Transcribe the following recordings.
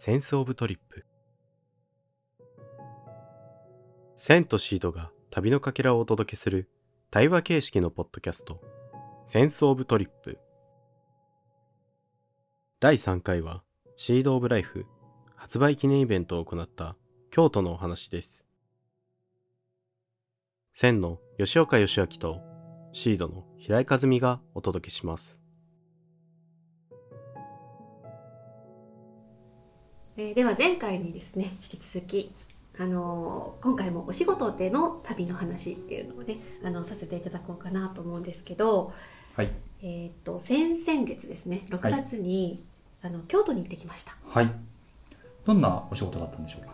センスオブトリップ。センとシードが旅のかけらをお届けする対話形式のポッドキャスト。センスオブトリップ。第3回はシードオブライフ。発売記念イベントを行った京都のお話です。センの吉岡義明とシードの平井和美がお届けします。えー、では前回にですね引き続きあのー、今回もお仕事での旅の話っていうのをねあのさせていただこうかなと思うんですけど、はい、えっ、と先々月ですね6月に、はい、あの京都に行ってきました。はい。どんなお仕事だったんでしょうか？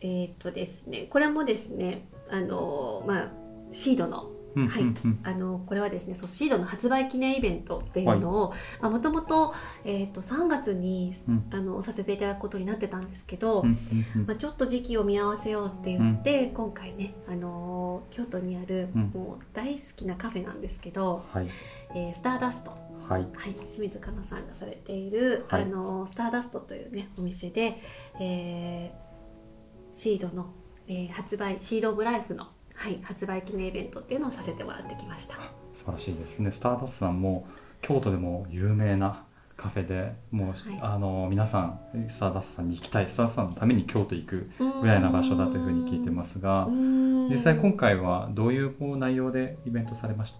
えっ、とですねこれもですねあのまあシードのはい、あのこれはですねソシードの発売記念イベントっていうのをもともと,、えーと、3月に、うん、あのさせていただくことになってたんですけど、まあ、ちょっと時期を見合わせようって言って、うん、今回ね、あの京都にある、もう大好きなカフェなんですけど、はい、えー、スターダスト。はい、はい、清水かなさんがされている、はい、あのスターダストというねお店で、えー、シードの、えー、発売シード・オブ・ライフのはい、発売記念イベントっていうのをさせてもらってきました。素晴らしいですね。スターダストさんも京都でも有名なカフェでもう、はい、あの皆さんスターダストさんに行きたいスターダストさんのために京都行くぐらいな場所だというふうに聞いてますが実際今回はどういうこう内容でイベントされまし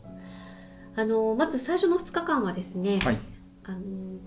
たあのまず最初の2日間はですね、はい、あの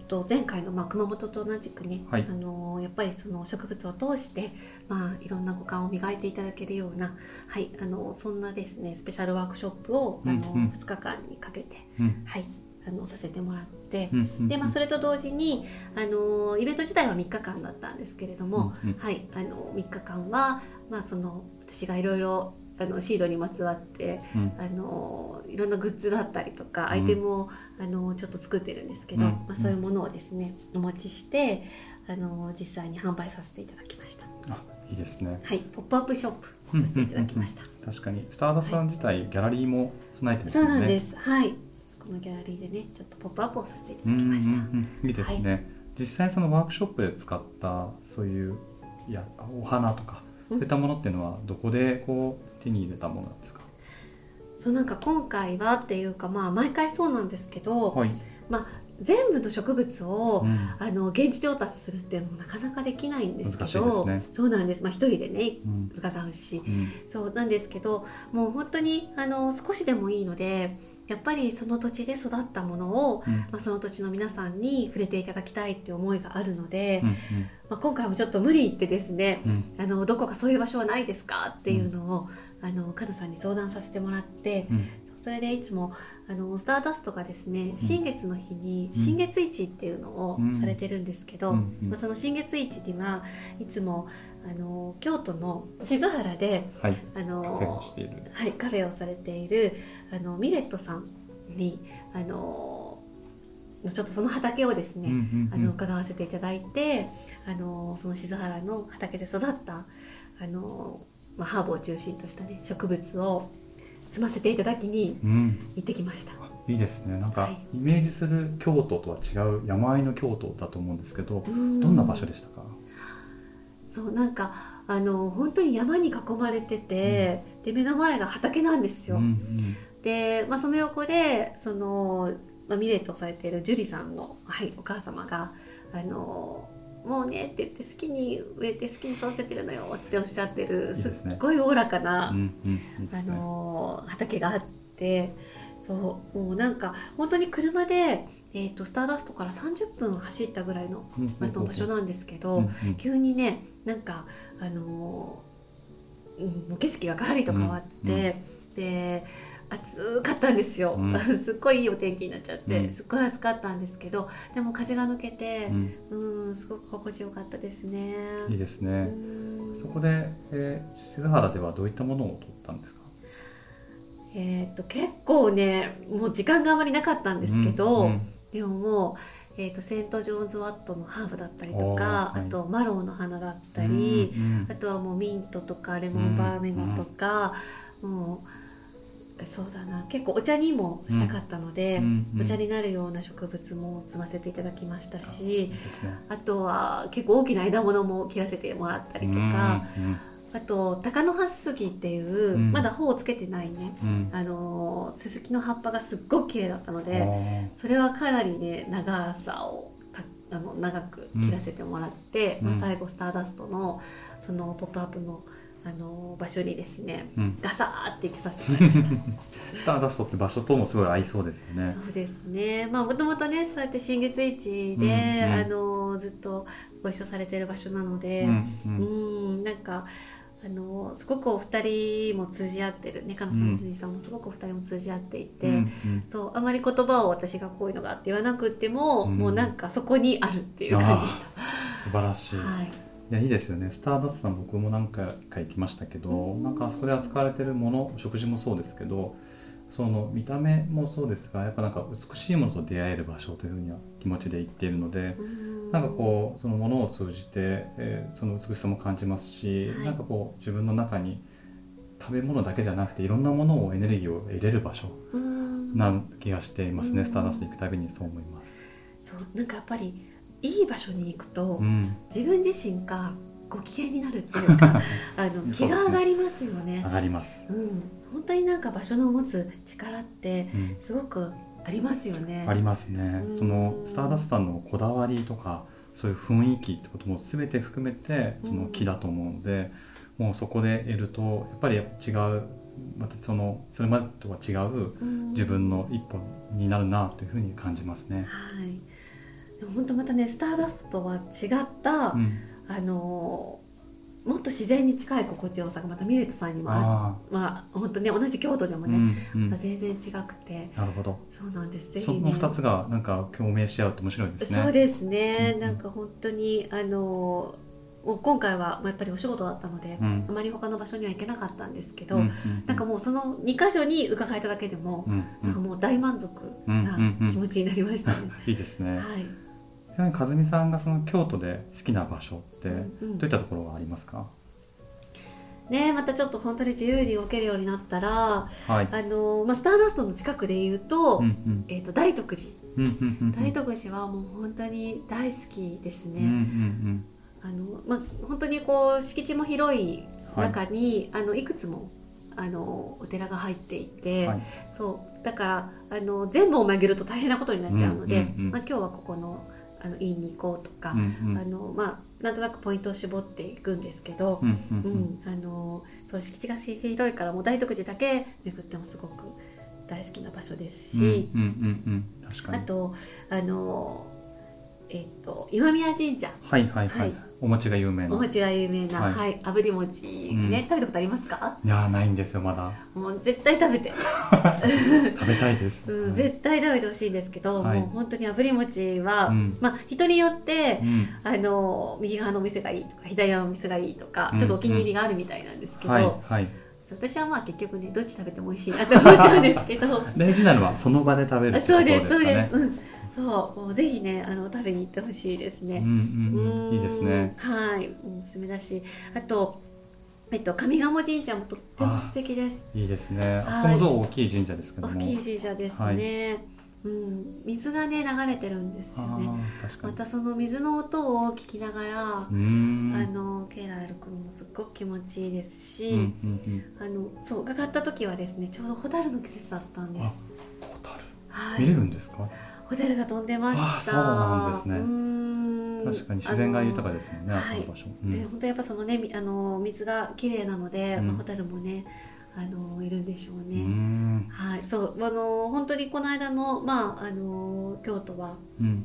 と前回のまあ熊本と同じくね、はい、あのやっぱりその植物を通して、まあ、いろんな五感を磨いていただけるような、はい、あのそんなですねスペシャルワークショップを、あの2日間にかけて、うん、はい、あのさせてもらって、でまあ、それと同時にあのイベント自体は3日間だったんですけれども、はい、あの3日間は、まあ、その私がいろいろあのシードにまつわって、うん、あのいろんなグッズだったりとかアイテムを、あのちょっと作ってるんですけど、うん、まあ、そういうものをですねお持ちしてあの実際に販売させていただきました。あいいですね。はい。ポップアップショップさせていただきました。確かに。スターダスさん自体、はい、ギャラリーも備えてますよね。そうなんです。はい。このギャラリーでねちょっとポップアップをさせていただきました、うんうんうん、いいですね、はい、実際そのワークショップで使ったそういういやお花とかそういったものっていうのはどこでこう手に入れたものなんですか、そうなんか今回はっていうかまあ毎回そうなんですけど、はい、まあ全部の植物を、うん、あの現地調達するっていうのもなかなかできないんですけど、ね、そうなんです、まあ、一人でね、うん、伺うし、うん、そうなんですけどもう本当にあの少しでもいいのでやっぱりその土地で育ったものを、まあ、その土地の皆さんに触れていただきたいっていう思いがあるので、まあ、今回もちょっと無理言ってですね、あのどこかそういう場所はないですかっていうのを、あのかなさんに相談させてもらって、うん、それでいつもあのスターダストがですね新月の日に新月市っていうのをされてるんですけど、まあ、その新月市にはいつもあの京都の静原で、はい、あのはい、カフェをされているあのミレットさんにあのちょっとその畑をですね、あの伺わせていただいてあのその静原の畑で育ったあのまあ、ハーブを中心としたね植物を摘ませていただきに行ってきました、うん、いいですね。なんか、イメージする京都とは違う山あいの京都だと思うんですけどどんな場所でしたか？そうなんかあの本当に山に囲まれてて、うん、で目の前が畑なんですよ、うんうん、で、まあ、その横でその、まあ、ミレットされている樹里さんの、はい、お母様があのもうねって言って好きに植えて好きに育ててるのよっておっしゃってるすっごいおおらかな、あの畑があってそうもうなんか本当に車で、えーと、スターダストから30分走ったぐらいの,、の場所なんですけど、急にねなんかあの景色がガラリと変わって、で暑かったんですよ、うん、すっごいいいお天気になっちゃって、うん、すっごい暑かったんですけどでも風が抜けて、うん、うんすごく心地よかったですね。いいですね。そこで、えー、静原ではどういったものを取ったんですか？えー、っと結構ねもう時間があまりなかったんですけど、でももうえーと、セント・ジョーンズ・ワットのハーブだったりとか、はい、あとマロウの花だったり、うんうん、あとはもうミントとかレモンバーメモとか、うんうん、もうそうだな。結構お茶にもしたかったので、うんうん、お茶になるような植物も摘ませていただきましたし、いいね、あとは結構大きな枝物も切らせてもらったりとか、うんうん、あと鷹の葉杉っていう、うん、まだ穂をつけてないね、うん、あのススキの葉っぱがすっごく綺麗だったのでそれはかなりね長さをあの長く切らせてもらって、まあ、最後スターダストのそのポップアップのあの場所にですね、うん、ガサーって行きさせてもらいました。スターダストって場所ともすごい合いそうですよね。そうですね。まあもともとねそうやって新月市で、うんうん、あのずっとご一緒されてる場所なのでうん、うん、なんかあのすごくお二人も通じ合ってるねかなさんジュニさんもすごくお二人も通じ合っていて、うんうん、そうあまり言葉を私がこういうのがって言わなくても、もうなんかそこにあるっていう感じでした。素晴らしい、はいいやいいですよね。スターダストさん僕も何回か行きましたけど、うん、なんかあそこで扱われてるもの食事もそうですけどその見た目もそうですがやっぱなんか美しいものと出会える場所というふうには気持ちで言っているので、うん、なんかこうそのものを通じて、えー、その美しさも感じますし、はい、なんかこう自分の中に食べ物だけじゃなくていろんなものをエネルギーを入れる場所な気がしていますね、うん、スターダスト行くたびにそう思います。そうなんかやっぱりいい場所に行くと、うん、自分自身がご機嫌になるっていうか あの気が上がりますよね。上がります、うん、本当になんか場所の持つ力ってすごくありますよね。ありますね。そのスターダストさんのこだわりとかそういう雰囲気ってことも全て含めてその木だと思うので、うん、もうそこで得るとやっぱり違うまたそのそれまでとは違う自分の一歩になるなというふうに感じますね。はい本当またねスターダストとは違った、うん、あのもっと自然に近い心地よさがまたミレットさんにもあまあ本当ね同じ京都でもね、うんうん、また全然違くて。なるほど。そうなんです。ぜひ、ね、その2つがなんか共鳴し合うと面白いですね。そうですね、うんうん、なんか本当にあのもう今回はやっぱりお仕事だったので、うん、あまり他の場所には行けなかったんですけど、うんうんうん、なんかもうその2箇所に伺えただけでも、うんうん、なんかもう大満足な気持ちになりましたね。いいですね、はいちなみに和美さんがその京都で好きな場所ってどういったところがありますか、うん、ねまたちょっと本当に自由に動けるようになったら、はい、あのまあ、スターダストの近くで言うと,、うんうん、えーと、大徳寺、うんうんうん、大徳寺はもう本当に大好きですね。うんうんうんあのまあ、本当にこう敷地も広い中に、はい、あのいくつもあのお寺が入っていて、はい、そう。だからあの全部を巡ると大変なことになっちゃうので、うんうんうん、まあ、今日はここのあの院に行こうとか、うんうん、あのまあ、なんとなくポイントを絞っていくんですけど、うん、うん、あのそう敷地が広いからもう大徳寺だけ巡ってもすごく大好きな場所ですし、あとあのえっ、ー、と今宮神社。はいはいはい、はいお餅が有名な。お餅が有名な、はい、はい、炙り餅ね、うん、食べたことありますか？いやないんですよまだ。もう絶対食べて。食べたいです、うん、絶対食べてほしいんですけど、はい、もう本当に炙り餅は、うん、まあ人によって、あの右側のお店がいいとか左側のお店がいいとか、ちょっとお気に入りがあるみたいなんですけど、はいはい。私はまあ結局ねどっち食べても美味しいなって思っちゃうんですけど。大事なのはその場で食べるってことですかね。そうですそうです、うんそうもうぜひねあの食べに行ってほしいですね。うんうんうん、いいですね。はいおすすめだしあとえっと上賀茂神社もとっても素敵です。いいですね。あそこもそう大きい神社ですけども。大きい神社ですね。はい、うん、水がね流れてるんですよね。またその水の音を聞きながら、あのケイラル君もすっごく気持ちいいですし、あのそう伺った時はですねちょうどホタルの季節だったんです。ホタル、はい、見れるんですか？ホテルが飛んでました。そうなんですね。確かに自然が豊かですもんね、あそこ場所。で、本当やっぱそのね、あの水が綺麗なので、まあ、ホテルもね。あのいるんでしょうね。はい、そうあの本当にこの間のまああの京都は、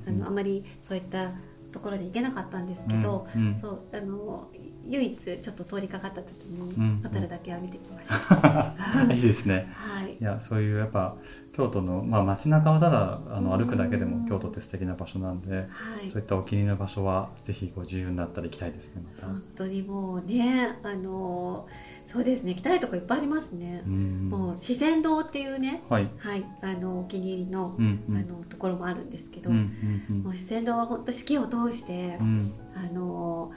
あのあまりそういったところで行けなかったんですけど、そうあの唯一ちょっと通りかかった時に、ホテルだけは見てきました。いいですね。はい。いやそういうやっぱ京都の、まあ、街中をただあの歩くだけでも京都って素敵な場所なんで、はい、そういったお気に入りの場所はぜひご自由になったら行きたいですねまた本当にもうねあのそうですね行きたいとこいっぱいありますね。もう自然堂っていうね、はい、はい、あのお気に入りのうんうん、あのところもあるんですけど、うんうんうん、もう自然堂は本当四季を通して、うん、あの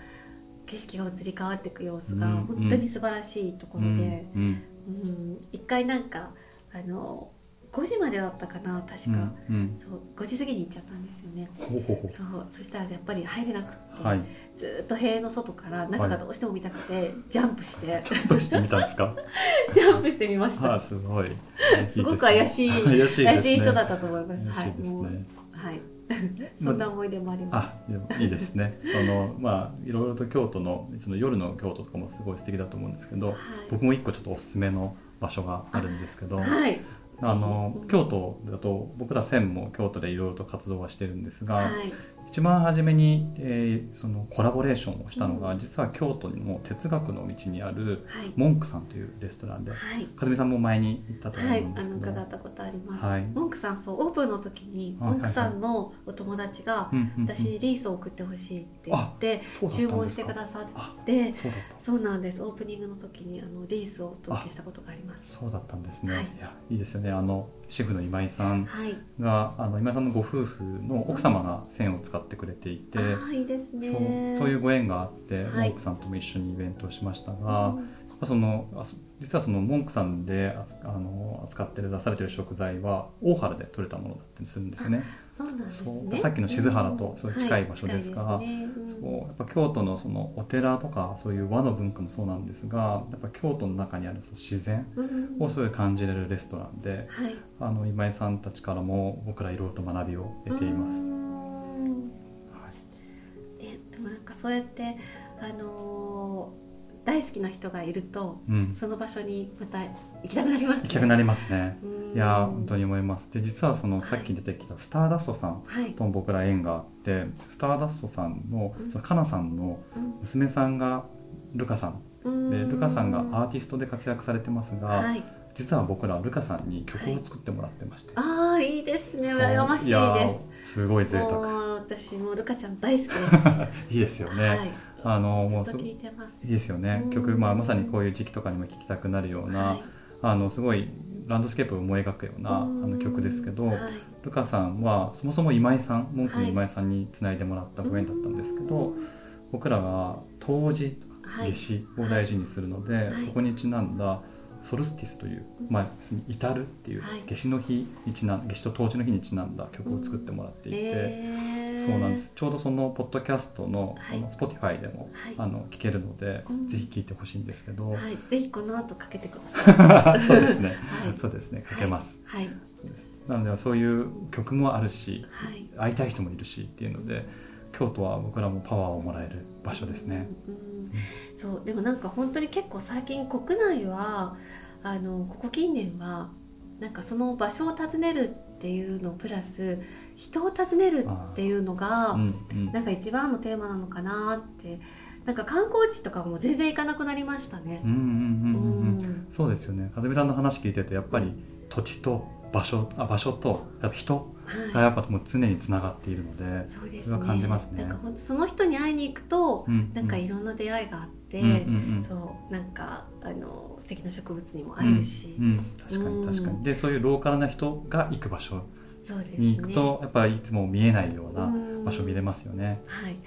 景色が移り変わっていく様子が本当に素晴らしいところで、うん、うん、一回なんかあの5時までだったかな確か、うんうん、そう5時過ぎに行っちゃったんですよね。そう。そしたらやっぱり入れなくて、はい、ずっと塀の外から中がどうしても見たくて、はい、ジャンプして。ジャンプしてみたんですか？ジャンプしてみました。すごい。すごく怪しい 怪しい、ね,、怪しい人だったと思います。はい、はい。そんな思い出もあります。あ、いいですね。そのまあいろいろと京都のその夜の京都とかもすごい素敵だと思うんですけど、はい、僕も一個ちょっとおすすめの場所があるんですけど、はい、あの京都だと僕ら専も京都でいろいろと活動はしてるんですが、はい、一番初めに、えー、そのコラボレーションをしたのが、うん、実は京都にも哲学の道にある、モンクさんというレストランで、はい、かずみさんも前に行ったと思うんですけど、はい、あの伺ったことあります、はい、モンクさんそうオープンの時にモンクさんのお友達が、私にリースを送ってほしいって言って、注文してくださってそうなんです。オープニングの時にあのリースをお届けしたことがあります。そうだったんですね、い、やいいですよね。あのシェフの今井さんが、あの今井さんのご夫婦の奥様が線を使ってくれていて、あいいですね。そうそういうご縁があって、はい、モンクさんとも一緒にイベントをしましたが、うん、その実はそのモンクさんであの扱ってる出されてる食材は大原で取れたものだったりするんですよね。そうなんですね。さっきの静原とすごい近い場所ですが、はいね。うん、そうやっぱ京都のそのお寺とかそういう和の文化もそうなんですが、やっぱ京都の中にあるその自然をすごい感じれるレストランで、うん、あの今井さんたちからも僕らいろいろと学びを得ています。はい。ね、でもなんかそうやってあのー大好きな人がいると、うん、その場所にまた行きたくなります、ね、行きたくなりますね。いや本当に思います。で実はそのさっき出てきたスターダストさんとも僕ら縁があって、はい、スターダストさんのそのかなさんの娘さんがルカさん、でルカさんがアーティストで活躍されてますが。はい。実は僕らルカさんに曲を作ってもらってまして、はい、ああいいですね。羨ましいです。すごい贅沢。私もルカちゃん大好きです。いいですよね、はい。あのもういいですよね、曲、まあ、まさにこういう時期とかにも聴きたくなるような、はい、あのすごいランドスケープを思い描くようなあの曲ですけど、はい、ルカさんはそもそも今井さん文句の今井さんにつないでもらったご縁だったんですけど、僕らが冬至夏至を大事にするので、そこにちなんだ solstice という、まあ、至るっていう、夏至の日にちなん夏至と冬至の日にちなんだ曲を作ってもらっていて、えー、そうなんです。ちょうどそのポッドキャストの,、はい、の Spotify でも、はい、あの聞けるので、うん、ぜひ聞いてほしいんですけど、はい、ぜひこの後かけてください。そうですね、はい、そうですね。かけます、はい。なのでそういう曲もあるし、会いたい人もいるしっていうので京都は僕らもパワーをもらえる場所ですね、うん、うん、そう。でもなんか本当に結構最近国内はあのここ近年はなんかその場所を訪ねるっていうのプラス人を訪ねるっていうのが、うんうん、なんか一番のテーマなのかなって。なんか観光地とかも全然行かなくなりましたね。そうですよね。かずみさんの話聞いてるとやっぱり土地と場所あ場所とやっぱ人がやっぱもう常につながっているので、はい、そうですね。感じますね。なんかその人に会いに行くと、うんうん、なんかいろんな出会いがあって、うんうんうん、そうなんかあの素敵な植物にも会えるし、うんうん、確かに確かに。でそういうローカルな人が行く場所に行くと、ね、やっぱりいつも見えないような場所見れますよね。はい。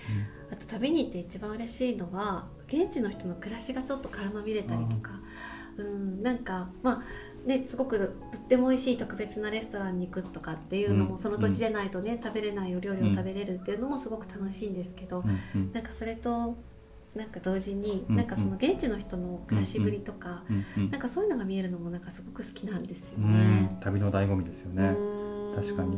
あと旅に行って一番嬉しいのは現地の人の暮らしがちょっと垣間見れたりとか、うん、なんかまあ。ね、すごくとっても美味しい特別なレストランに行くとかっていうのも、その土地でないとね、食べれないお料理を食べれるっていうのもすごく楽しいんですけど、うん、なんかそれとなんか同時に、なんかその現地の人の暮らしぶりとか、なんかそういうのが見えるのもなんかすごく好きなんですよね。旅の醍醐味ですよね。確かに。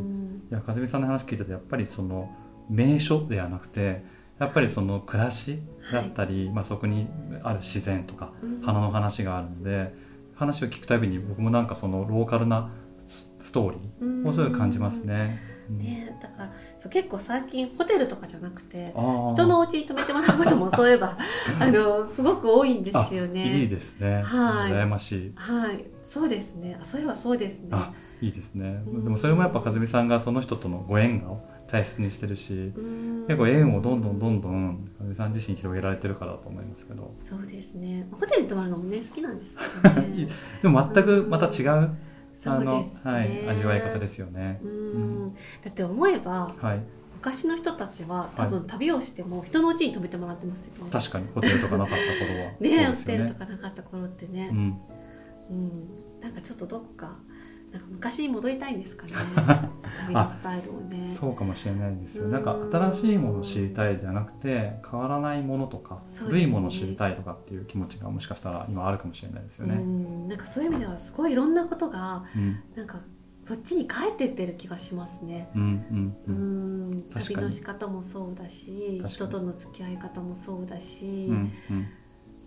いや、かずみさんの話聞いてて、やっぱりその名所ではなくて、やっぱりその暮らしだったり、はい、まあそこにある自然とか、花の話があるので、話を聞くたびに僕もなんかそのローカルなストーリーをそういう感じますね。ね、だからそう結構最近ホテルとかじゃなくて人のお家に泊めてもらうこともそういえば あのすごく多いんですよね。いいですね。はい。羨ましい。はい。そうですね。そういえばそうですね。いいですね。でもそれもやっぱ和美さんがその人とのご縁を大切にしてるし、結構縁をどんどんどんどん和美さん自身広げられてるからだと思いますけど。そうですね。ホテルに泊まるのもね好きなんですけどね。でも全くまた違う。あの、ね、はい、味わい方ですよね。うん、だって思えば、はい、昔の人たちは多分旅をしても人のうちに泊めてもらってますよね。確かにホテルとかなかった頃は。ねねホテルとかなかった頃ってね。うん、うん、なんかちょっとどっかなんか昔に戻りたいんですかね。旅のスタイルをね。そうかもしれないですよ。なんか新しいものを知りたいじゃなくて変わらないものとか、ね、古いものを知りたいとかっていう気持ちがもしかしたら今あるかもしれないですよね。うん。なんかそういう意味ではすごいいろんなことが、うん、なんかそっちに帰ってってる気がしますね。うんうんうん、うん。旅の仕方もそうだし人との付き合い方もそうだし、うん、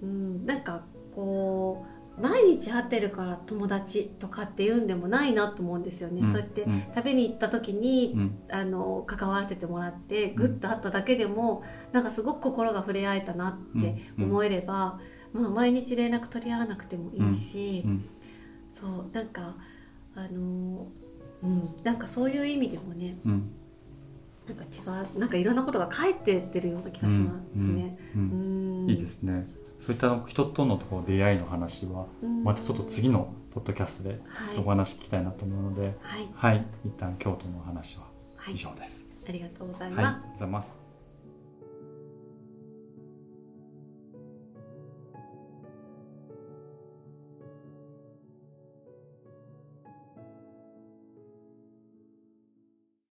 うん、なんかこう毎日会ってるから友達とかっていうんでもないなと思うんですよね、うん、そうやって食べに行った時に、うん、あの関わらせてもらってグッと会っただけでも、うん、なんかすごく心が触れ合えたなって思えれば、まあ、毎日連絡取り合わなくてもいいし、そうなんかあのうん。なんかそういう意味でもね、なんか違うなんかいろんなことが返ってってるような気がしますね。いいですね。そういった人とのところ出会いの話は、またちょっと次のポッドキャストでお話聞きたいなと思うので、はい、はい、一旦京都のお話は以上です、はい、ありがとうございます、はい、ありがとうございます